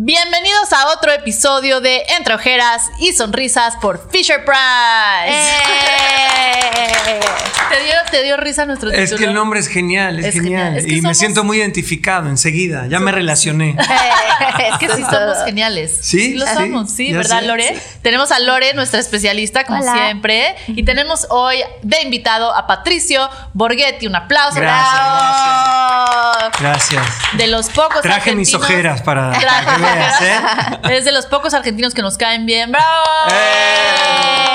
Bienvenidos a otro episodio de Entre Ojeras y Sonrisas por Fisher Price. ¡Eh! ¿Te, dio, ¿Te dio risa nuestro título? Es que el nombre es genial, es, Es genial. genial. Es que y me siento muy identificado enseguida. Ya me relacioné. Es que sí somos geniales. ¿Sí? lo somos, sí, ¿verdad, sé. Lore? Tenemos a Lore, nuestra especialista, como Hola. siempre. Y tenemos hoy de invitado a Patricio Borghetti. Un aplauso. Gracias, ¡Bravo! Gracias. De los pocos Traje mis ojeras para Traje ¿eh? Es de los pocos argentinos que nos caen bien. ¡Bravo! ¡Eh!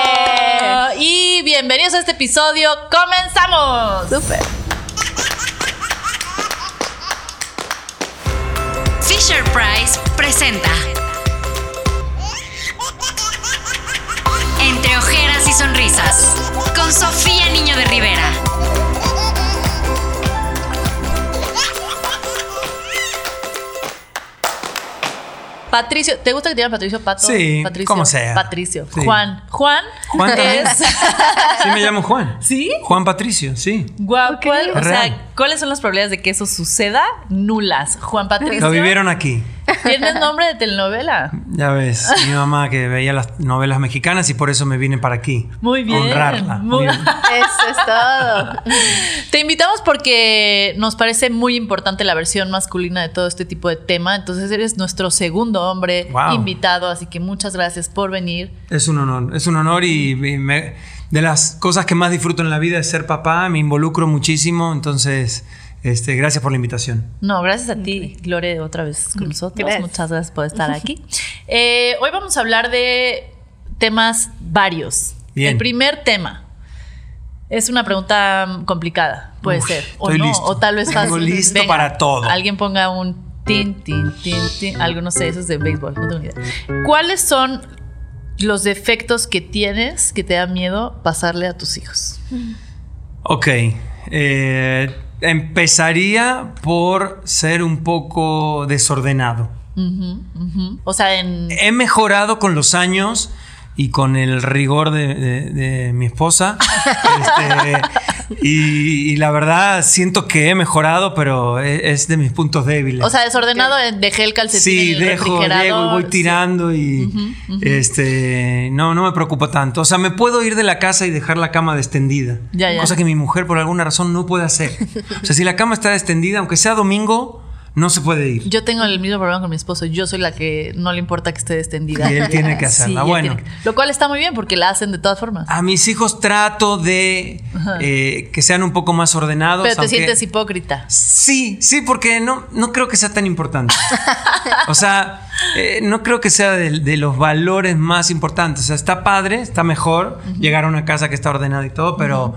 Y bienvenidos a este episodio. ¡Comenzamos! Súper. Fisher Price presenta Entre ojeras y sonrisas con Sofía Niño de Rivera. Patricio, ¿te gusta que te llamen Patricio Pato? Sí, Patricio, como sea. Patricio. Sí. Juan. Juan. Juan es. Sí, me llamo Juan. ¿Sí? Juan Patricio, sí. Guau, ¿cuál- o sea, ¿cuáles son las probabilidades de que eso suceda? Nulas. Juan Patricio. Lo vivieron aquí. Tienes nombre de telenovela. Ya ves, mi mamá que veía las novelas mexicanas y por eso me vine para aquí. Muy bien. Honrarla. Muy- Muy bien. Eso es todo. Te invitamos porque nos parece muy importante la versión masculina de todo este tipo de tema. Entonces eres nuestro segundo hombre Wow. invitado, así que muchas gracias por venir. Es un honor, es un honor y, y me- de las cosas que más disfruto en la vida es ser papá, me involucro muchísimo, entonces este, gracias por la invitación. No, gracias a ti, Lore, otra vez con nosotros. Gracias. Muchas gracias por estar aquí. Eh, hoy vamos a hablar de temas varios. Bien. El primer tema es una pregunta complicada, puede Uf, ser, o estoy no, listo. o tal vez fácil. listo para todo. Alguien ponga un tin, tin, tin, tin, algo no sé, eso es de béisbol, no tengo ni idea. ¿Cuáles son los defectos que tienes que te da miedo pasarle a tus hijos? Ok, eh, empezaría por ser un poco desordenado. O sea, en... He mejorado con los años y con el rigor de, de- de mi esposa. Este, y, y la verdad siento que he mejorado, pero e- es de mis puntos débiles. O sea, desordenado, dejé el calcetín Sí, en el dejo, llego y voy sí. tirando y este no, no me preocupo tanto. O sea, me puedo ir de la casa y dejar la cama. Ya, ya. Cosa que mi mujer por alguna razón no puede hacer. O sea, si la cama está destendida, aunque sea domingo, no se puede ir. Yo tengo el mismo problema con mi esposo. Yo soy la que no le importa que esté extendida. Y él tiene que hacerla. Bueno. que- Lo cual está muy bien porque la hacen de todas formas. A mis hijos trato de eh, que sean un poco más ordenados. Pero te aunque- sientes hipócrita. Sí, sí, porque no, no creo que sea tan importante. O sea, eh, no creo que sea de, de los valores más importantes. O sea, está padre, está mejor llegar a una casa que está ordenada y todo, pero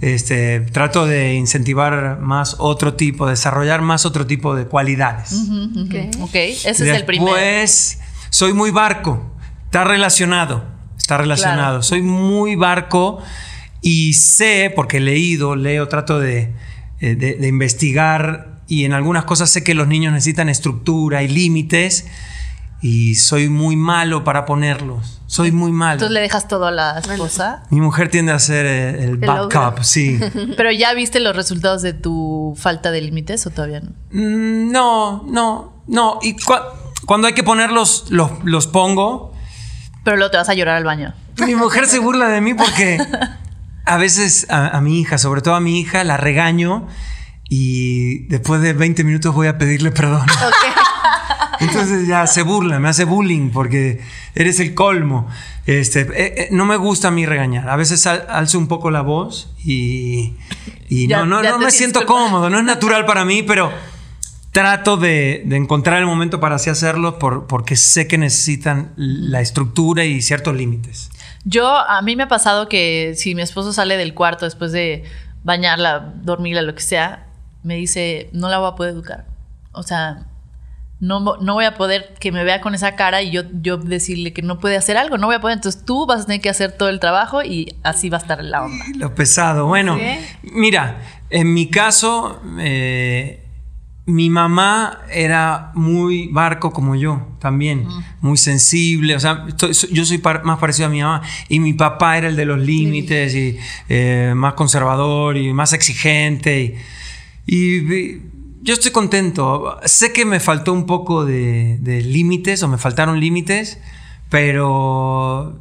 este, trato de incentivar más otro tipo, desarrollar más otro tipo de cualidades. Ok, ese es el primero. Después, soy muy barco. Está relacionado. Está relacionado. Claro. Soy muy barco y sé, porque he leído, leo, trato de, eh, de- de investigar y en algunas cosas sé que los niños necesitan estructura y límites y soy muy malo para ponerlos. Soy muy malo. Entonces le dejas todo a la esposa. Mi mujer tiende a ser eh, el, backup, sí. Pero ya viste los resultados de tu falta de límites o todavía no? Mm, No, no, no. Y cua- cuando hay que ponerlos, los, los pongo. Pero luego te vas a llorar al baño. Mi mujer se burla de mí porque a veces a, a mi hija, sobre todo a mi hija, la regaño y después de 20 minutos voy a pedirle perdón. Entonces ya se burla, me hace bullying porque eres el colmo. Este, eh, eh, no me gusta a mí regañar. A veces al- alzo un poco la voz y, y Ya- no, no, no me siento cómodo, no es natural para mí, pero trato de, de encontrar el momento para así hacerlo por- porque sé que necesitan la estructura y ciertos límites. Yo, a mí me ha pasado que si mi esposo sale del cuarto después de bañarla, dormirla, lo que sea, me dice, no la voy a poder educar. O sea, no, no voy a poder que me vea con esa cara y yo, yo decirle que no puede hacer algo, no voy a poder. Entonces tú vas a tener que hacer todo el trabajo y así va a estar la onda. Lo pesado. Bueno, Sí. mira, en mi caso, eh, mi mamá era muy barco como yo también, muy sensible, o sea, yo soy más parecido a mi mamá y mi papá era el de los límites y eh, más conservador y más exigente y, yo estoy contento, sé que me faltó un poco de, límites o me faltaron límites, pero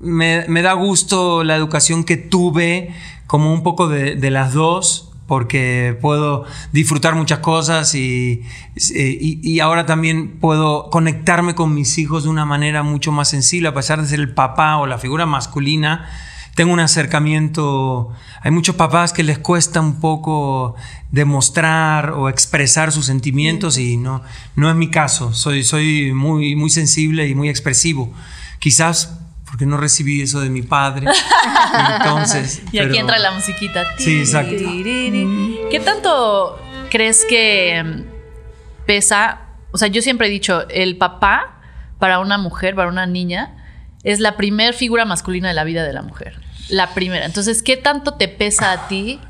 me, da gusto la educación que tuve como un poco de las dos porque puedo disfrutar muchas cosas y, y, ahora también puedo conectarme con mis hijos de una manera mucho más sensible, a pesar de ser el papá o la figura masculina. Tengo un acercamiento, hay muchos papás que les cuesta un poco demostrar o expresar sus sentimientos y no, no es mi caso, soy, soy muy, muy sensible y muy expresivo. Quizás porque no recibí eso de mi padre. Entonces. y aquí entra la musiquita. Sí, exacto. ¿Qué tanto crees que mm, pesa? O sea, yo siempre he dicho, el papá para una mujer, para una niña, es la primer figura masculina de la vida de la mujer. La primera. Entonces, ¿qué tanto te pesa a ti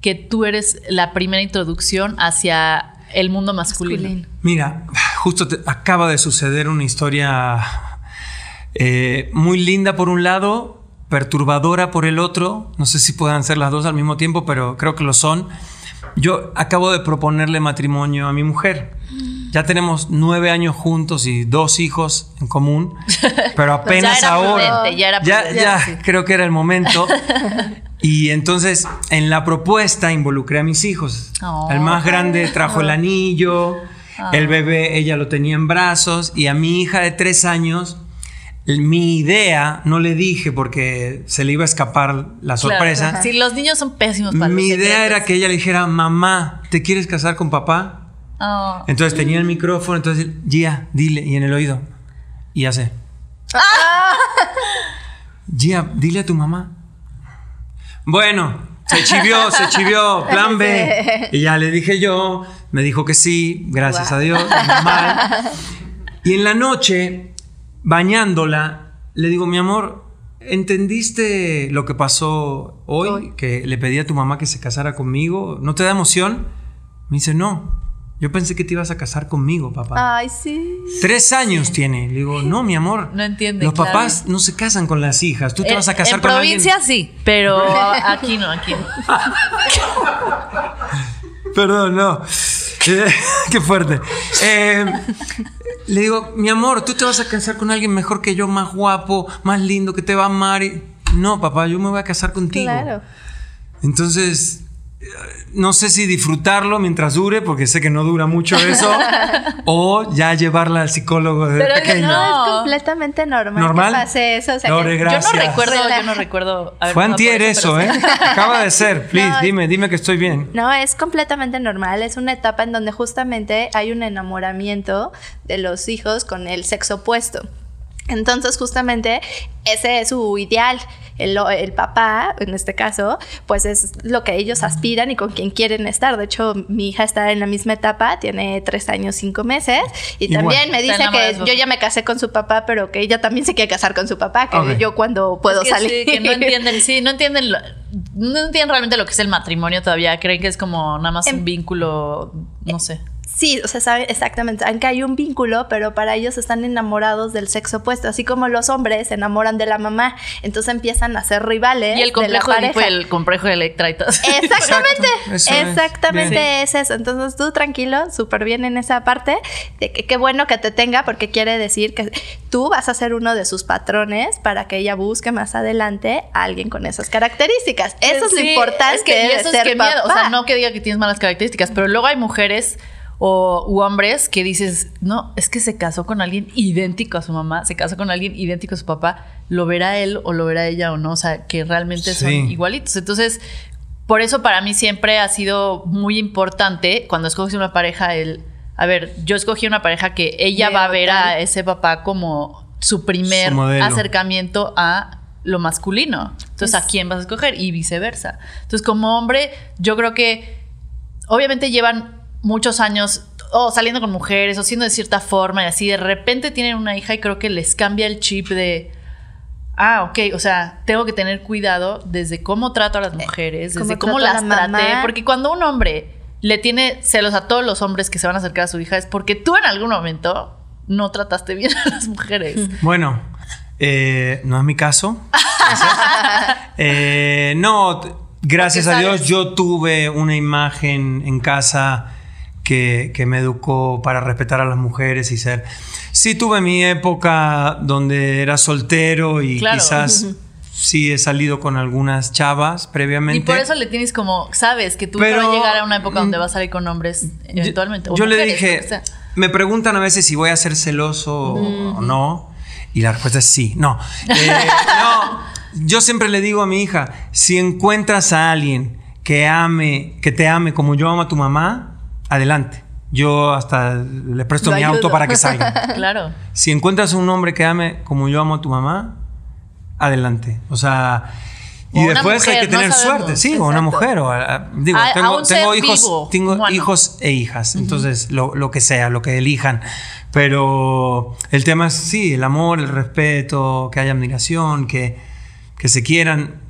que tú eres la primera introducción hacia el mundo masculino? Mira, justo acaba de suceder una historia eh, muy linda por un lado, perturbadora por el otro. No sé si puedan ser las dos al mismo tiempo, pero creo que lo son. Yo acabo de proponerle matrimonio a mi mujer. Ya tenemos nueve años juntos y dos hijos en común, pero apenas ahora. ya, ya, creo que era el momento. Y entonces en la propuesta involucré a mis hijos. el más grande trajo el anillo, el ah. bebé ella lo tenía en brazos y a mi hija de tres años mi idea, no le dije porque se le iba a escapar la sorpresa. Sí, los niños son pésimos para Mi idea era que ella le dijera, mamá, ¿te quieres casar con papá? Oh. Entonces tenía el micrófono, entonces, Gia, dile, y en el oído. Y hace. Ah. Gia, dile a tu mamá. Bueno, se chivió, se chivió, plan B. Y ya le dije yo, me dijo que sí, gracias a Dios, normal. Y en la noche bañándola, le digo, mi amor, ¿entendiste lo que pasó hoy? Que le pedí a tu mamá que se casara conmigo. ¿No te da emoción? Me dice, no. Yo pensé que te ibas a casar conmigo, papá. Ay, sí. Tres años tiene. Le digo, no, mi amor. No entiende. Los papás no se casan con las hijas. Tú te vas a casar con alguien. En provincia sí, pero aquí no, aquí no. Perdón, no. Qué fuerte. Eh, le digo, mi amor, tú te vas a casar con alguien mejor que yo, más guapo, más lindo, que te va a amar. Y... No, papá, yo me voy a casar contigo. Claro. Entonces, no sé si disfrutarlo mientras dure, porque sé que no dura mucho eso, o ya llevarla al psicólogo de Pero no, es completamente normal, ¿Normal? que pase eso. yo no recuerdo, yo no recuerdo. Fue antier eso, ¿eh? Acaba de ser, please, dime, dime que estoy bien. No, es completamente normal, es una etapa en donde justamente hay un enamoramiento de los hijos con el sexo opuesto. Entonces, justamente ese es su ideal. El, papá, en este caso, pues es lo que ellos aspiran y con quien quieren estar. De hecho, mi hija está en la misma etapa, tiene tres años, cinco meses, y también me dice que yo ya me casé con su papá, pero que ella también se quiere casar con su papá, que yo cuando puedo salir. Sí, que no entienden, sí, no entienden, no entienden realmente lo que es el matrimonio todavía. Creen que es como nada más un em, vínculo, no sé. Sí, o sea, saben exactamente, aunque hay un vínculo, pero para ellos están enamorados del sexo opuesto, así como los hombres se enamoran de la mamá, entonces empiezan a ser rivales. Y el complejo de, la el complejo de Electra y todo. Exactamente, exactamente es, eso. Entonces tú tranquilo, súper bien en esa parte, de que qué bueno que te tenga, porque quiere decir que tú vas a ser uno de sus patrones para que ella busque más adelante a alguien con esas características. Eso es lo importante. Es que, eso es que miedo, o sea, no que diga que tienes malas características, pero luego hay mujeres o u hombres que dices, no, es que se casó con alguien idéntico a su mamá, se casó con alguien idéntico a su papá, lo verá él o lo verá ella o no, o sea, que realmente son igualitos. Entonces, por eso para mí siempre ha sido muy importante cuando escoges una pareja, el, a ver, yo escogí una pareja que ella va a ver a ese papá como su primer acercamiento a lo masculino. Entonces, ¿a quién vas a escoger? Y viceversa. Entonces, como hombre, yo creo que obviamente llevan muchos años o saliendo con mujeres o siendo de cierta forma y así, de repente tienen una hija y creo que les cambia el chip de, ah, ok, o sea, tengo que tener cuidado desde cómo trato a las mujeres, desde cómo, las traté, porque cuando un hombre le tiene celos a todos los hombres que se van a acercar a su hija es porque tú en algún momento no trataste bien a las mujeres. Bueno, eh, no es mi caso. Eh, no, gracias a Dios yo tuve una imagen en casa que, que, me educó para respetar a las mujeres y ser... Sí tuve mi época donde era soltero y quizás sí he salido con algunas chavas previamente. Y por eso le tienes como, sabes, que tú vas a llegar a una época donde vas a salir con hombres eventualmente. Yo, le dije, me preguntan a veces si voy a ser celoso o no. Y la respuesta es sí. No. Eh, no. Yo siempre le digo a mi hija, si encuentras a alguien que ame, que te ame como yo amo a tu mamá, adelante. Yo hasta le presto mi auto para que salga. claro. Si encuentras un hombre que ame como yo amo a tu mamá, adelante. O sea, y después hay que tener suerte, sí, o una mujer. O, digo, tengo, hijos, tengo hijos e hijas, entonces lo, lo, que sea, lo que elijan. Pero el tema es, sí, el amor, el respeto, que haya admiración, que, que se quieran.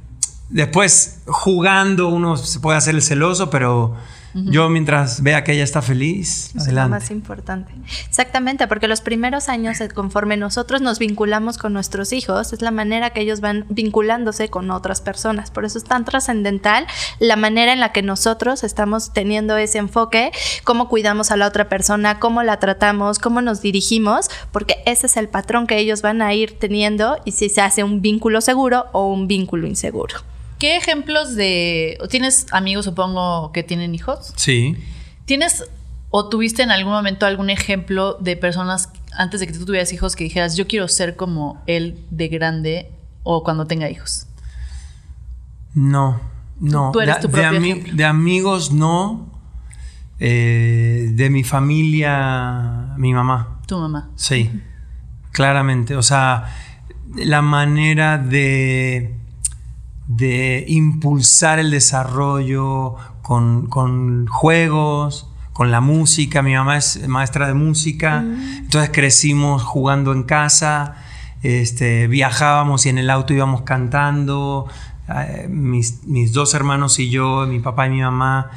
Después, jugando, uno se puede hacer el celoso, pero yo mientras vea que ella está feliz, es lo más importante. Exactamente, porque los primeros años, eh, conforme nosotros nos vinculamos con nuestros hijos, es la manera que ellos van vinculándose con otras personas. Por eso es tan trascendental la manera en la que nosotros estamos teniendo ese enfoque, cómo cuidamos a la otra persona, cómo la tratamos, cómo nos dirigimos, porque ese es el patrón que ellos van a ir teniendo y si se hace un vínculo seguro o un vínculo inseguro. ¿Qué ejemplos de... ¿Tienes amigos, supongo, que tienen hijos? Sí. ¿Tienes o tuviste en algún momento algún ejemplo de personas antes de que tú tuvieras hijos que dijeras, yo quiero ser como él de grande o cuando tenga hijos? No, no. Tú eres tu propio de, de amigos no. Eh, de mi familia, mi mamá. Tu mamá. Sí, claramente. O sea, la manera de de impulsar el desarrollo con, juegos, con la música. Mi mamá es maestra de música, mm. entonces crecimos jugando en casa, este, viajábamos y en el auto íbamos cantando. Eh, mis, dos hermanos y yo, mi papá y mi mamá,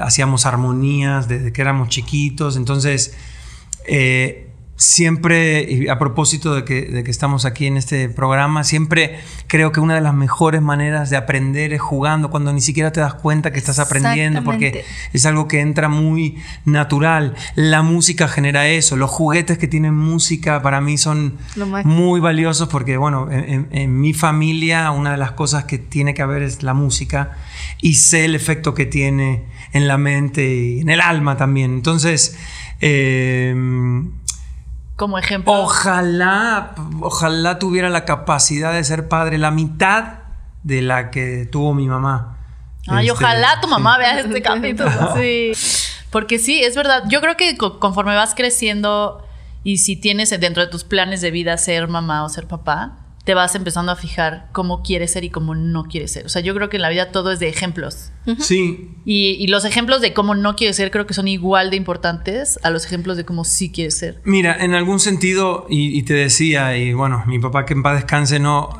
hacíamos armonías desde que éramos chiquitos. Entonces, eh, siempre, a propósito de que, estamos aquí en este programa, siempre creo que una de las mejores maneras de aprender es jugando, cuando ni siquiera te das cuenta que estás aprendiendo, porque es algo que entra muy natural. La música genera eso, los juguetes que tienen música para mí son muy valiosos porque, bueno, en, mi familia una de las cosas que tiene que haber es la música y sé el efecto que tiene en la mente y en el alma también. Entonces, eh, como ejemplo. Ojalá, ojalá tuviera la capacidad de ser padre, la mitad de la que tuvo mi mamá. Ay, este, ojalá tu mamá vea este capítulo. Sí. Porque sí, es verdad. Yo creo que conforme vas creciendo y si tienes dentro de tus planes de vida ser mamá o ser papá, te vas empezando a fijar cómo quieres ser y cómo no quieres ser. O sea, yo creo que en la vida todo es de ejemplos. Sí. Y, los ejemplos de cómo no quieres ser creo que son igual de importantes a los ejemplos de cómo sí quieres ser. Mira, en algún sentido, y, te decía, y bueno, mi papá que en paz descanse, no...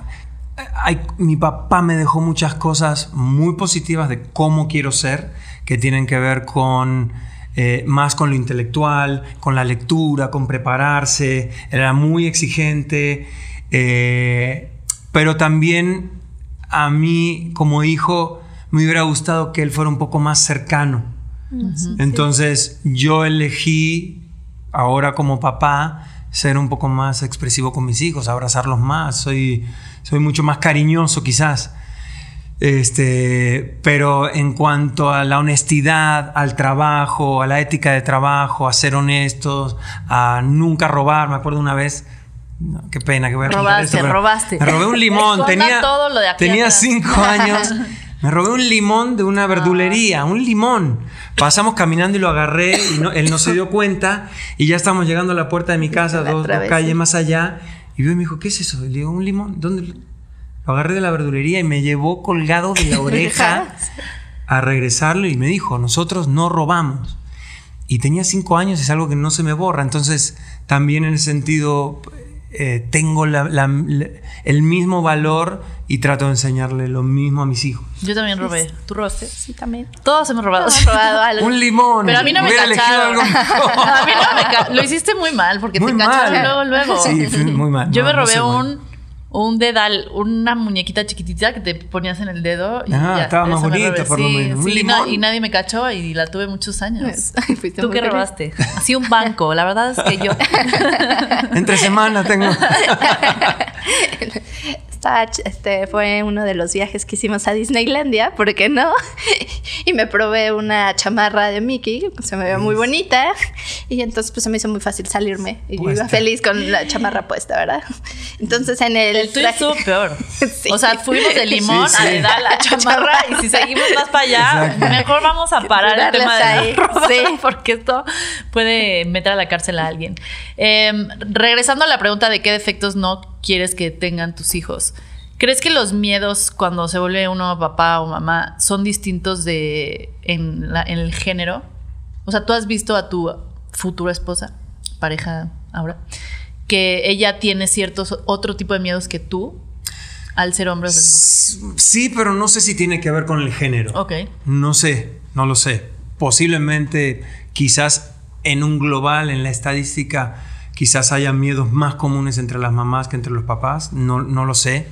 Hay, mi papá me dejó muchas cosas muy positivas de cómo quiero ser, que tienen que ver con... Eh, más con lo intelectual, con la lectura, con prepararse, era muy exigente, eh, pero también a mí como hijo me hubiera gustado que él fuera un poco más cercano. Entonces yo elegí ahora como papá ser un poco más expresivo con mis hijos, abrazarlos más, soy, soy mucho más cariñoso quizás. Este, pero en cuanto a la honestidad, al trabajo, a la ética de trabajo, a ser honestos, a nunca robar, me acuerdo una vez, qué pena que voy a robaste, robaste. Me robé un limón. tenía tenía cinco años. Me robé un limón de una verdulería, un limón. Pasamos caminando y lo agarré y él no se dio cuenta y ya estamos llegando a la puerta de mi casa, dos, calles más allá. Y vio y me dijo, ¿qué es eso? le digo, un limón. ¿Dónde? Lo agarré de la verdulería y me llevó colgado de la oreja a regresarlo y me dijo, nosotros no robamos. Y tenía cinco años, es algo que no se me borra. Entonces, también en ese sentido, eh, tengo el mismo valor y trato de enseñarle lo mismo a mis hijos. Yo también robé. ¿Tú robaste? Sí, también. Todos hemos robado. Hemos robado algo. Un limón. Pero a mí no me Hubiera elegido cacharon. algo a mí no me Lo hiciste muy mal porque Muy te cacharon mal. luego, luego. Sí, fue muy mal. Yo No, me no robé sé, un, un dedal, una muñequita chiquitita que te ponías en el dedo. Y Ah, ya, estaba más bonita, por lo Sí, menos. Un sí, limón. na- y nadie me cachó y la tuve muchos años. Fuiste ¿Tú qué feliz. robaste? Así un banco. La verdad es que yo. Entre semana tengo. Este fue uno de los viajes que hicimos a Disneylandia, ¿por qué no? y me probé una chamarra de Mickey, se me veía muy bonita, y entonces pues se me hizo muy fácil salirme. Y yo iba feliz con la chamarra puesta, ¿verdad? Entonces en el, El traje- estuvo peor. Sí. O sea, fuimos de limón Sí, sí. a dedal a chamarra y si seguimos más para allá, Exacto. mejor vamos a parar el tema de ahí, la ropa, sí. porque esto puede meter a la cárcel a alguien. Eh, regresando a la pregunta de qué defectos no quieres que tengan tus hijos. ¿Crees que los miedos cuando se vuelve uno papá o mamá son distintos de en, la- en el género? O sea, tú has visto a tu futura esposa, pareja ahora, que ella tiene ciertos otro tipo de miedos que tú al ser hombre o ser mujer. Sí, pero no sé si tiene que ver con el género. Ok. No sé, no lo sé. Posiblemente, quizás en un global, en la estadística, quizás haya miedos más comunes entre las mamás que entre los papás. No, no lo sé.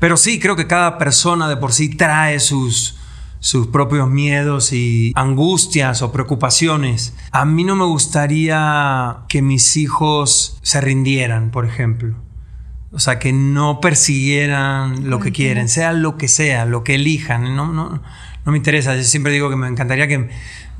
Pero sí, creo que cada persona de por sí trae sus, sus propios miedos y angustias o preocupaciones. A mí no me gustaría que mis hijos se rindieran, por ejemplo. O sea, que no persiguieran lo que quieren, sea lo que sea, lo que elijan. No, no, no me interesa. Yo siempre digo que me encantaría que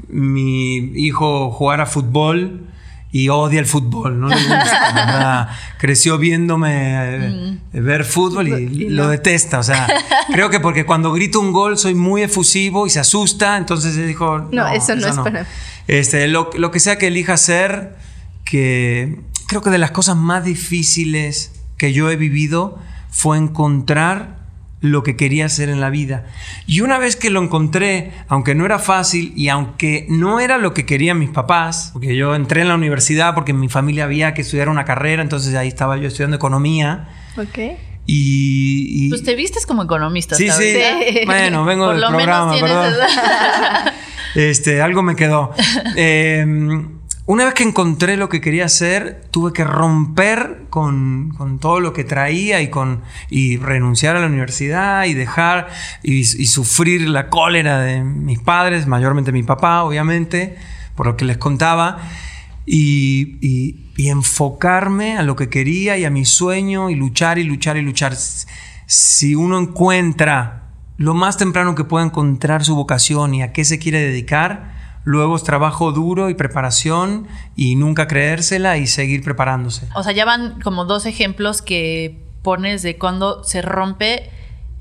mi hijo jugara fútbol y odia el fútbol, no le gusta. ¿verdad? Creció viéndome eh, ver fútbol y, Y lo no. detesta. O sea, creo que porque cuando grito un gol soy muy efusivo y se asusta, entonces dijo, No, eso no es para- Este, lo, lo que sea que elija hacer, que creo que de las cosas más difíciles que yo he vivido fue encontrar lo que quería hacer en la vida. Y una vez que lo encontré, aunque no era fácil y aunque no era lo que querían mis papás, porque yo entré en la universidad porque en mi familia había que estudiar una carrera, entonces ahí estaba yo estudiando economía Ok. y... y- Pues te vistes como economista. Sí, ¿sabes? sí. Sí. Bueno, vengo Por del lo programa, menos tienes perdón. Este, algo me quedó. Eh, una vez que encontré lo que quería hacer, tuve que romper con, todo lo que traía y, con, y renunciar a la universidad y dejar y, sufrir la cólera de mis padres, mayormente mi papá, obviamente, por lo que les contaba, y enfocarme a lo que quería y a mi sueño y luchar y luchar y luchar. Si uno encuentra lo más temprano que pueda encontrar su vocación y a qué se quiere dedicar, luego es trabajo duro y preparación y nunca creérsela y seguir preparándose. O sea, ya van como dos ejemplos que pones de cuando se rompe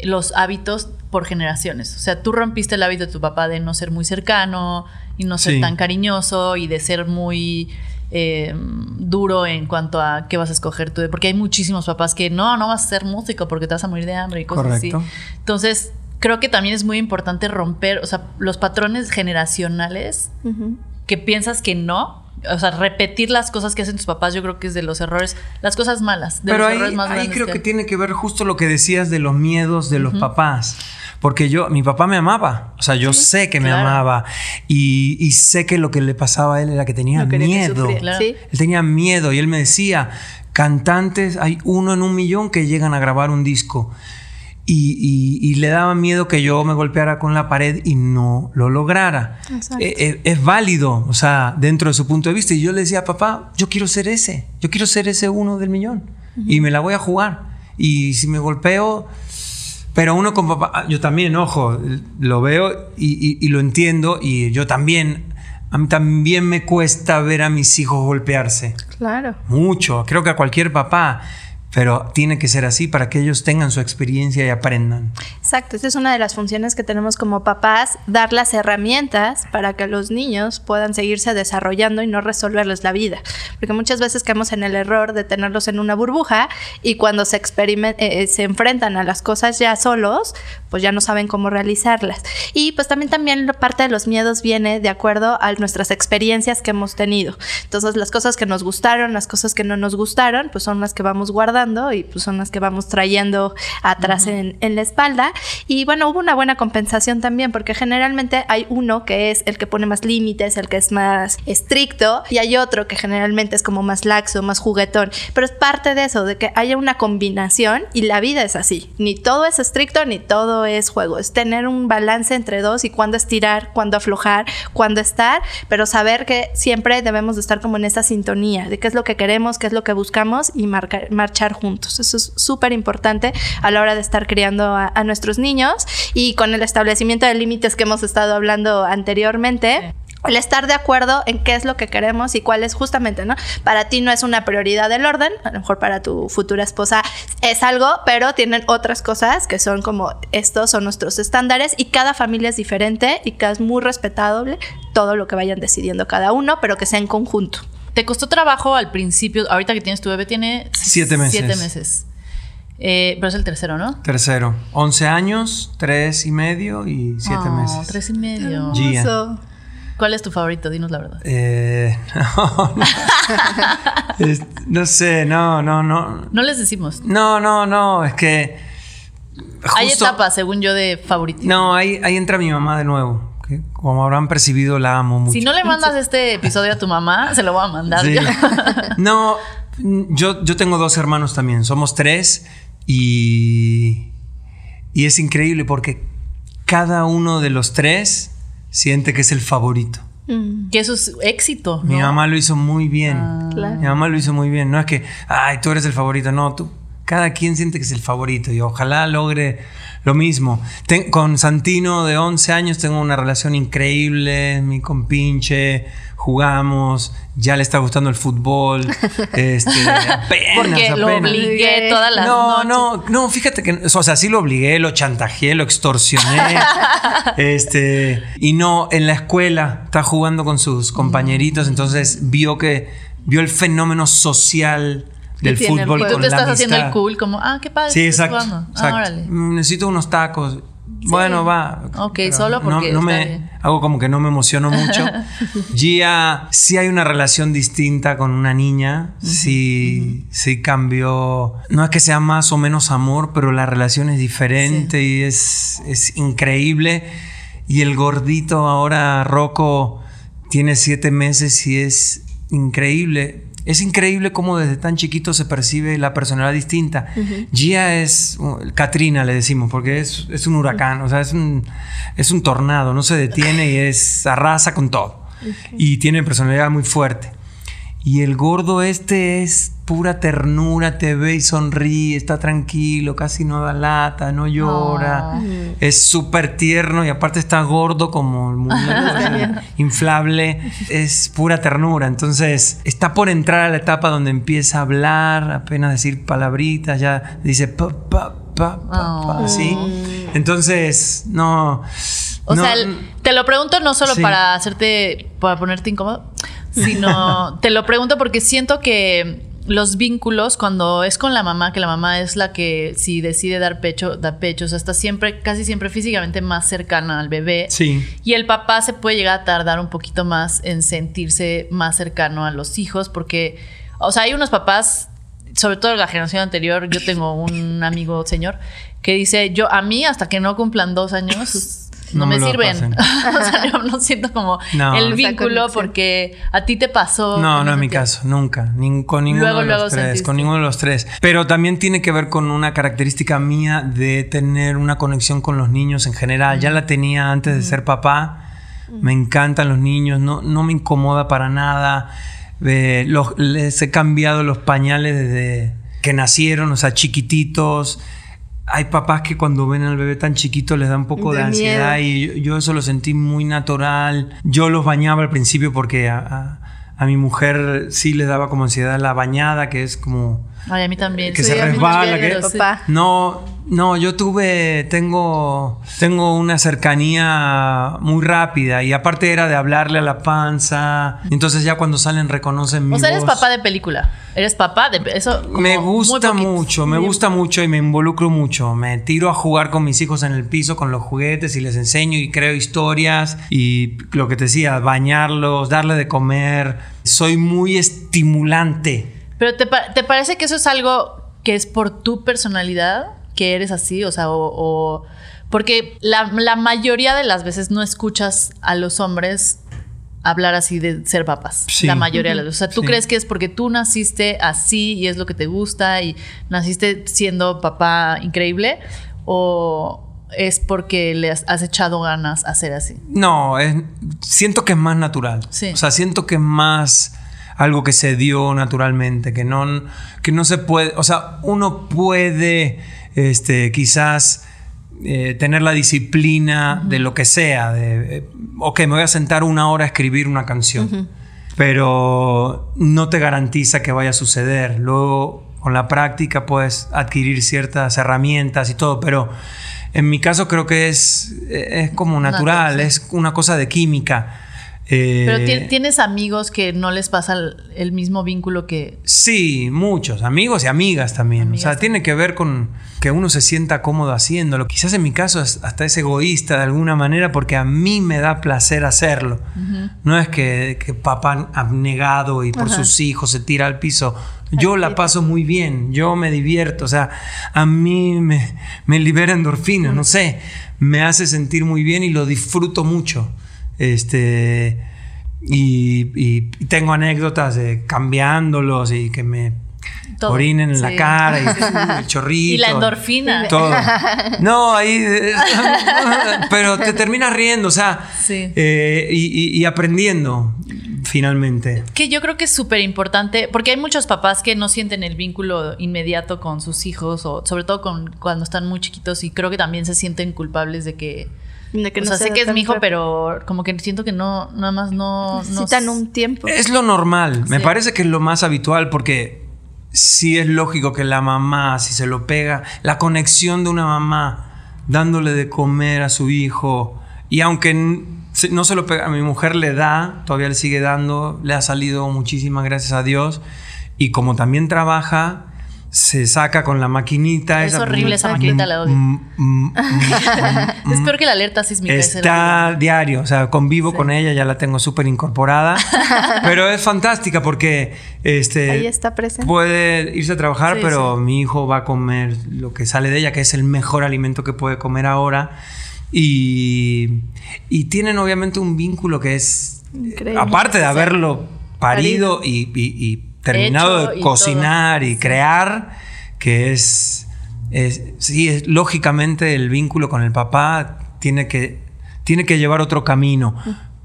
los hábitos por generaciones. O sea, tú rompiste el hábito de tu papá de no ser muy cercano y no ser Sí. tan cariñoso y de ser muy eh, duro en cuanto a qué vas a escoger tú. Porque hay muchísimos papás que no, no vas a ser músico porque te vas a morir de hambre y cosas Correcto. así. Entonces, creo que también es muy importante romper, o sea, los patrones generacionales Ujú. que piensas que no. O sea, repetir las cosas que hacen tus papás, yo creo que es de los errores, las cosas malas, de Pero los ahí, errores más ahí grandes creo que que tiene que ver justo lo que decías de los miedos de los papás. Porque yo, mi papá me amaba. O sea, yo sé que me claro. amaba. Y, y sé que lo que le pasaba a él era que tenía No que miedo. sufriera, Claro. ¿sí? Él tenía miedo y él me decía, cantantes, hay uno en un millón que llegan a grabar un disco. Y, y- y le daba miedo que yo me golpeara con la pared y no lo lograra. Eh, eh, es válido, o sea, dentro de su punto de vista. Y yo le decía, papá, yo quiero ser ese, yo quiero ser ese uno del millón. Y me la voy a jugar. Y si me golpeo, pero uno con papá, yo también, ojo, lo veo y, y- y lo entiendo. Y yo también, a mí también me cuesta ver a mis hijos golpearse. Claro. Mucho, creo que a cualquier papá. Pero tiene que ser así para que ellos tengan su experiencia y aprendan. Exacto, esta es una de las funciones que tenemos como papás, dar las herramientas para que los niños puedan seguirse desarrollando y no resolverles la vida. Porque muchas veces caemos en el error de tenerlos en una burbuja y cuando se, experimen- eh, se enfrentan a las cosas ya solos, pues ya no saben cómo realizarlas. Y pues también, también parte de los miedos viene de acuerdo a nuestras experiencias que hemos tenido. Entonces las cosas que nos gustaron, las cosas que no nos gustaron, pues son las que vamos guardando y pues son las que vamos trayendo atrás en, en la espalda. Y bueno, hubo una buena compensación también porque generalmente hay uno que es el que pone más límites, el que es más estricto y hay otro que generalmente es como más laxo, más juguetón. Pero es parte de eso, de que haya una combinación y la vida es así. Ni todo es estricto ni todo es juego. Es tener un balance entre dos y cuándo estirar, cuándo aflojar, cuándo estar, pero saber que siempre debemos de estar como en esa sintonía de qué es lo que queremos, qué es lo que buscamos y marchar juntos. Eso es súper importante a la hora de estar criando a, a, nuestros niños y con el establecimiento de límites que hemos estado hablando anteriormente el estar de acuerdo en qué es lo que queremos y cuál es justamente, ¿no? Para ti no es una prioridad el orden, a lo mejor para tu futura esposa es algo, pero tienen otras cosas que son como estos son nuestros estándares y cada familia es diferente y que es muy respetable todo lo que vayan decidiendo cada uno, pero que sea en conjunto. ¿Te costó trabajo al principio? Ahorita que tienes tu bebé tiene siete meses. Siete meses. Eh, pero es el tercero, ¿no? Tercero. 11 años, tres y medio y siete oh, meses. Tres y medio. Gia. ¿Cuál es tu favorito? Dinos la verdad. Eh, no, no. es, no sé, no, no, no. No les decimos. No, no, no, es que... Justo, hay etapas, según yo, de favorito. No, ahí, ahí entra mi mamá de nuevo. Que como habrán percibido, la amo mucho. Si no le mandas este episodio a tu mamá, se lo voy a mandar. Sí. no, yo, yo tengo dos hermanos también. Somos tres y, y es increíble porque cada uno de los tres siente que es el favorito. Mm. Que eso es éxito. Mi mamá lo hizo muy bien. Ah. Mi mamá lo hizo muy bien. No es que, ay, tú eres el favorito. No, tú. Cada quien siente que es el favorito y ojalá logre lo mismo. con Santino de 11 años tengo una relación increíble, mi compinche jugamos, ya le está gustando el fútbol, este, apenas, Porque lo obligué todas las no, noches. No, no, fíjate que, o sea, sí lo obligué, lo chantajeé, lo extorsioné, este, y no, en la escuela está jugando con sus compañeritos, mm. entonces vio que, vio el fenómeno social del fútbol. Y tú te estás haciendo el cool, como, ah, qué padre. Sí, exacto. Ah, Necesito unos tacos. Bueno, va. Ok, solo porque. No, me, hago como que no me emociono mucho. Gia, sí hay una relación distinta con una niña. sí, sí cambió. No es que sea más o menos amor, pero la relación es diferente y es, es increíble. Y el gordito ahora, Rocco, tiene siete meses y es increíble es increíble cómo desde tan chiquito se percibe la personalidad distinta. Gia es, uh, Katrina le decimos, porque es, un huracán, o sea, es un, es un tornado, no se detiene y es arrasa con todo. Y tiene personalidad muy fuerte. Y el gordo este es pura ternura, te ve y sonríe, está tranquilo, casi no da lata, no llora. Es súper tierno y aparte está gordo como el muñeco inflable. Es pura ternura. Entonces está por entrar a la etapa donde empieza a hablar, apenas decir palabritas, ya dice pa, pa, pa, pa, así. Entonces, no. O sea, te lo pregunto no solo para hacerte, para ponerte incómodo, sino te lo pregunto porque siento que los vínculos cuando es con la mamá, que la mamá es la que si decide dar pecho, da pecho, o sea, está siempre, casi siempre físicamente más cercana al bebé. Sí. Y el papá se puede llegar a tardar un poquito más en sentirse más cercano a los hijos, porque, o sea, hay unos papás, sobre todo la generación anterior, yo tengo un amigo señor que dice, yo a mí hasta que no cumplan dos años no, me, sirven. o sea, yo no siento como el vínculo porque a ti te pasó. No, no en mi caso, nunca. con ninguno de los tres. Con ninguno de los tres. Pero también tiene que ver con una característica mía de tener una conexión con los niños en general. Ya la tenía antes de ser papá. Me encantan los niños, no, no me incomoda para nada. Eh, les he cambiado los pañales desde que nacieron, o sea, chiquititos hay papás que cuando ven al bebé tan chiquito les da un poco de, ansiedad y yo, eso lo sentí muy natural. Yo los bañaba al principio porque a, mi mujer sí le daba como ansiedad la bañada, que es como Ay, a mí también. Que Sí, se resbala. que- papá. No, no, yo tuve, tengo, tengo una cercanía muy rápida y aparte era de hablarle a la panza. Entonces ya cuando salen reconocen mi O sea, eres papá de película. Eres papá de eso. como Me gusta mucho, me gusta mucho y me involucro mucho. Me tiro a jugar con mis hijos en el piso con los juguetes y les enseño y creo historias y lo que te decía, bañarlos, darle de comer. Soy muy estimulante. Pero ¿te, pa- te parece que eso es algo que es por tu personalidad? Que eres así, o sea, o... o- porque la, la mayoría de las veces no escuchas a los hombres hablar así de ser papás. Sí. La mayoría de las veces. O sea, ¿tú Sí. crees que es porque tú naciste así y es lo que te gusta y naciste siendo papá increíble? ¿O es porque le has, has echado ganas a ser así? No, es- siento que es más natural. Sí. O sea, siento que es más algo que se dio naturalmente, que no, que no se puede, o sea, uno puede este, quizás eh, tener la disciplina de lo que sea, de, eh, ok, me voy a sentar una hora a escribir una canción, pero no te garantiza que vaya a suceder. Luego, con la práctica puedes adquirir ciertas herramientas y todo, pero en mi caso creo que es, es como natural, Natural, es una cosa de química. Eh, Pero ti- tienes amigos que no les pasa el, mismo vínculo que... Sí, muchos, amigos y amigas también. Amigas o sea, también. tiene que ver con que uno se sienta cómodo haciéndolo. Quizás en mi caso es- hasta es egoísta de alguna manera porque a mí me da placer hacerlo. No es que, que papá abnegado y por sus hijos se tira al piso. Yo la paso muy bien, yo me divierto, o sea, a mí me, me libera endorfina, no sé, me hace sentir muy bien y lo disfruto mucho. Este, y, tengo anécdotas de cambiándolos y que me Todo. orinen en la cara y el chorrito. Y la endorfina. Todo. No, ahí. pero te terminas riendo, o sea. Sí. eh, y, y- y aprendiendo, finalmente. Que yo creo que es súper importante, porque hay muchos papás que no sienten el vínculo inmediato con sus hijos, o sobre todo con, cuando están muy chiquitos, y creo que también se sienten culpables de que. De que o no sea, sé que es mi hijo, rápido. pero como que siento que no, nada más no. no Necesitan un tiempo. Es lo normal. Me parece que es lo más habitual porque sí es lógico que la mamá, si se lo pega, la conexión de una mamá dándole de comer a su hijo, y aunque no se lo pega, a mi mujer le da, todavía le sigue dando, le ha salido muchísimas gracias a Dios, y como también trabaja, se saca con la maquinita. Es esa- horrible esa maquinita, la odio. Mm, mm, mm, Es peor que la alerta sísmica. Está diario, o sea, convivo con ella, ya la tengo súper incorporada. pero es fantástica porque este, Ahí está presente. puede irse a trabajar, Sí, pero sí. mi hijo va a comer lo que sale de ella, que es el mejor alimento que puede comer ahora. Y, y tienen obviamente un vínculo que es, Increíble. aparte de haberlo parido y, y- y terminado de cocinar y crear, que es, es sí, es, lógicamente el vínculo con el papá tiene que, tiene que llevar otro camino,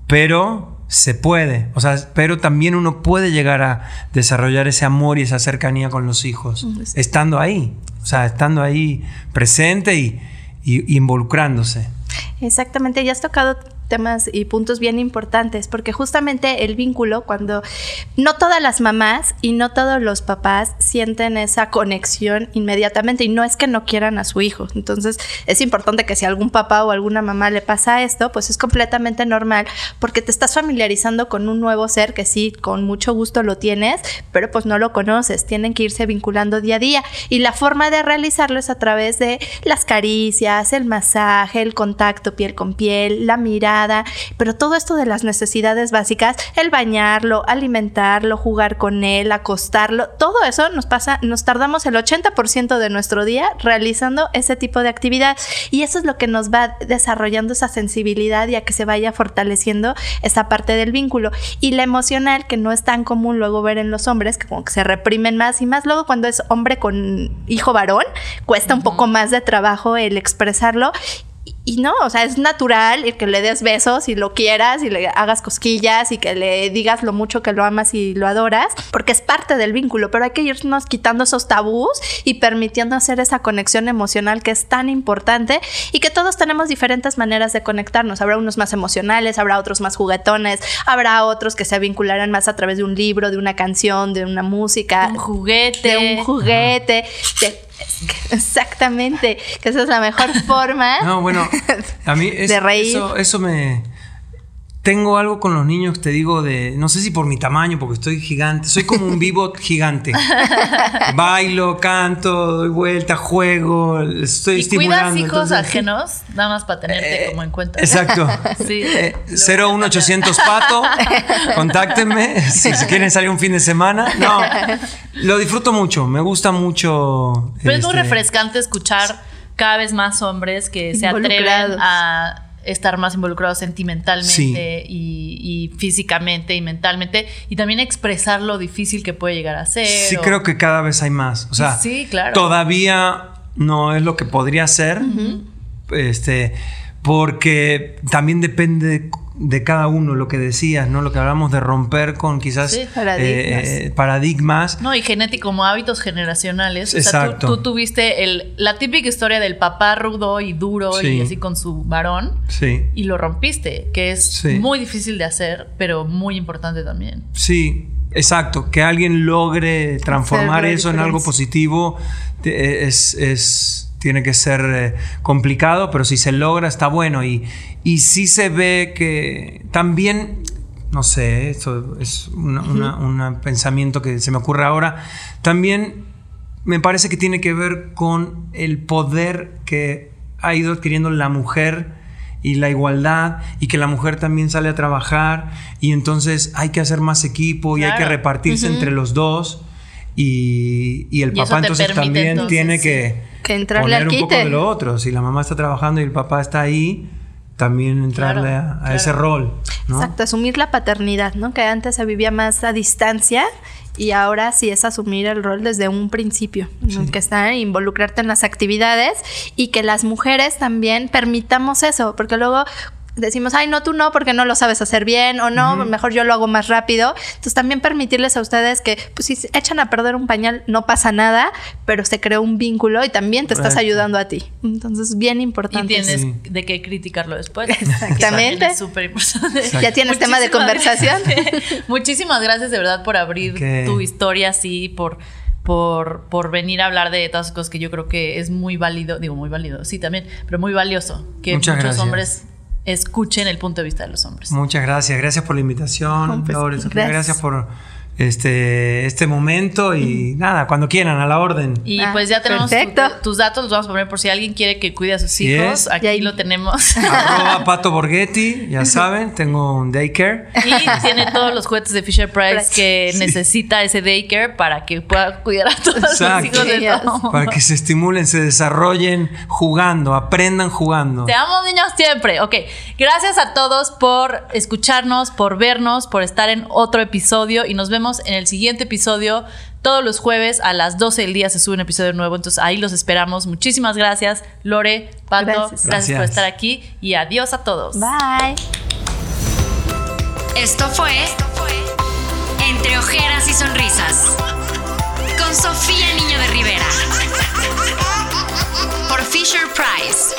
pero se puede, o sea, pero también uno puede llegar a desarrollar ese amor y esa cercanía con los hijos, estando ahí, o sea, estando ahí presente y, y- y involucrándose. Exactamente, ya has tocado temas y puntos bien importantes, porque justamente el vínculo, cuando no todas las mamás y no todos los papás sienten esa conexión inmediatamente, y no es que no quieran a su hijo. Entonces, es importante que si algún papá o alguna mamá le pasa esto, pues es completamente normal, porque te estás familiarizando con un nuevo ser que sí, con mucho gusto lo tienes, pero pues no lo conoces. Tienen que irse vinculando día a día. Y la forma de realizarlo es a través de las caricias, el masaje, el contacto piel con piel, la mirada, pero todo esto de las necesidades básicas, el bañarlo, alimentarlo, jugar con él, acostarlo, todo eso nos pasa, nos tardamos el 80% de nuestro día realizando ese tipo de actividad. Y eso es lo que nos va desarrollando esa sensibilidad y a que se vaya fortaleciendo esa parte del vínculo. Y la emocional que no es tan común luego ver en los hombres que como que se reprimen más y más luego cuando es hombre con hijo varón cuesta un poco más de trabajo el expresarlo y no, o sea, es natural el que le des besos y lo quieras y le hagas cosquillas y que le digas lo mucho que lo amas y lo adoras, porque es parte del vínculo, pero hay que irnos quitando esos tabús y permitiendo hacer esa conexión emocional que es tan importante y que todos tenemos diferentes maneras de conectarnos. Habrá unos más emocionales, habrá otros más juguetones, habrá otros que se vincularán más a través de un libro, de una canción, de una música, un juguete, de un juguete, de Exactamente, que esa es la mejor forma. No, bueno, a mí de reír. Eso, eso me, tengo algo con los niños, te digo, de. No sé si por mi tamaño, porque estoy gigante. Soy como un vivo gigante. Bailo, canto, doy vuelta, juego, estoy ¿Y estimulando. cuidas hijos ajenos? Nada más para tenerte Eh, como en cuenta. Exacto. Sí. Eh, 01800 pato, contáctenme si se quieren salir un fin de semana. No, lo disfruto mucho, me gusta mucho. Pero es muy este, refrescante escuchar cada vez más hombres que se atreven a estar más involucrados sentimentalmente Sí. y, y físicamente y mentalmente y también expresar lo difícil que puede llegar a ser. Sí, o- creo que cada vez hay más. O sea, Sí, claro. todavía no es lo que podría ser. Este, porque también depende de cada uno, lo que decías, ¿no? Lo que hablamos de romper con quizás Sí, paradigmas. eh, paradigmas. No, y genético, como hábitos generacionales. O sea, tú, Exacto. tú tuviste el, la típica historia del papá rudo y duro Sí. y así con su varón Sí. y lo rompiste, que es Sí. muy difícil de hacer, pero muy importante también. Sí, exacto. Que alguien logre transformar eso en algo positivo te- es, es- tiene que ser eh, complicado, pero si se logra está bueno. Y, y sí se ve que también, no sé, esto es un pensamiento que se me ocurre ahora, también me parece que tiene que ver con el poder que ha ido adquiriendo la mujer y la igualdad y que la mujer también sale a trabajar y entonces hay que hacer más equipo y hay que repartirse entre los dos y, y el Y eso papá te entonces permite, también entonces, tiene sí. que, Que entrarle poner al un poco de lo otro. Si la mamá está trabajando y el papá está ahí, también entrarle Claro, a, a claro. ese rol. ¿no? Exacto, asumir la paternidad, ¿no? Que antes se vivía más a distancia y ahora sí es asumir el rol desde un principio, ¿no? que está involucrarte en las actividades y que las mujeres también permitamos eso, porque luego decimos, ay, no, tú no, porque no lo sabes hacer bien, o no, mejor yo lo hago más rápido. Entonces también permitirles a ustedes que, pues si se echan a perder un pañal, no pasa nada, pero se creó un vínculo y también te estás ayudando a ti. Entonces, bien Y importante. tienes Sí. de qué criticarlo después. Exactamente. También es súper importante. Ya tienes tema de conversación. gracias. Muchísimas gracias de verdad por abrir tu historia así, por, por, por venir a hablar de todas las cosas que yo creo que es muy válido, digo muy válido, sí también, pero muy valioso que Muchas muchos gracias. hombres escuchen el punto de vista de los hombres. Muchas gracias, gracias por la invitación, No, pues, gracias por este, este momento y nada, cuando quieran, a la orden. Y Ah, pues ya tenemos tu- tus datos, los vamos a poner por si alguien quiere que cuide a sus hijos. es. Aquí Y ahí- lo tenemos. Arroba Pato Borghetti, ya saben, tengo un daycare. Y tiene todos los juguetes de Fisher Price que Sí. necesita ese daycare para que pueda cuidar a todos Exacto. los hijos de Yes. todo. Para que se estimulen, se desarrollen jugando, aprendan jugando. Te amo, niños, siempre. Ok, gracias a todos por escucharnos, por vernos, por estar en otro episodio y nos vemos en el siguiente episodio. Todos los jueves a las 12 del día se sube un episodio nuevo, entonces ahí los esperamos. Muchísimas gracias, Lore, Pato, Gracias. gracias, Gracias. por estar aquí y adiós a todos. Bye. Esto fue Entre Ojeras y Sonrisas con Sofía Niño de Rivera por Fisher Price.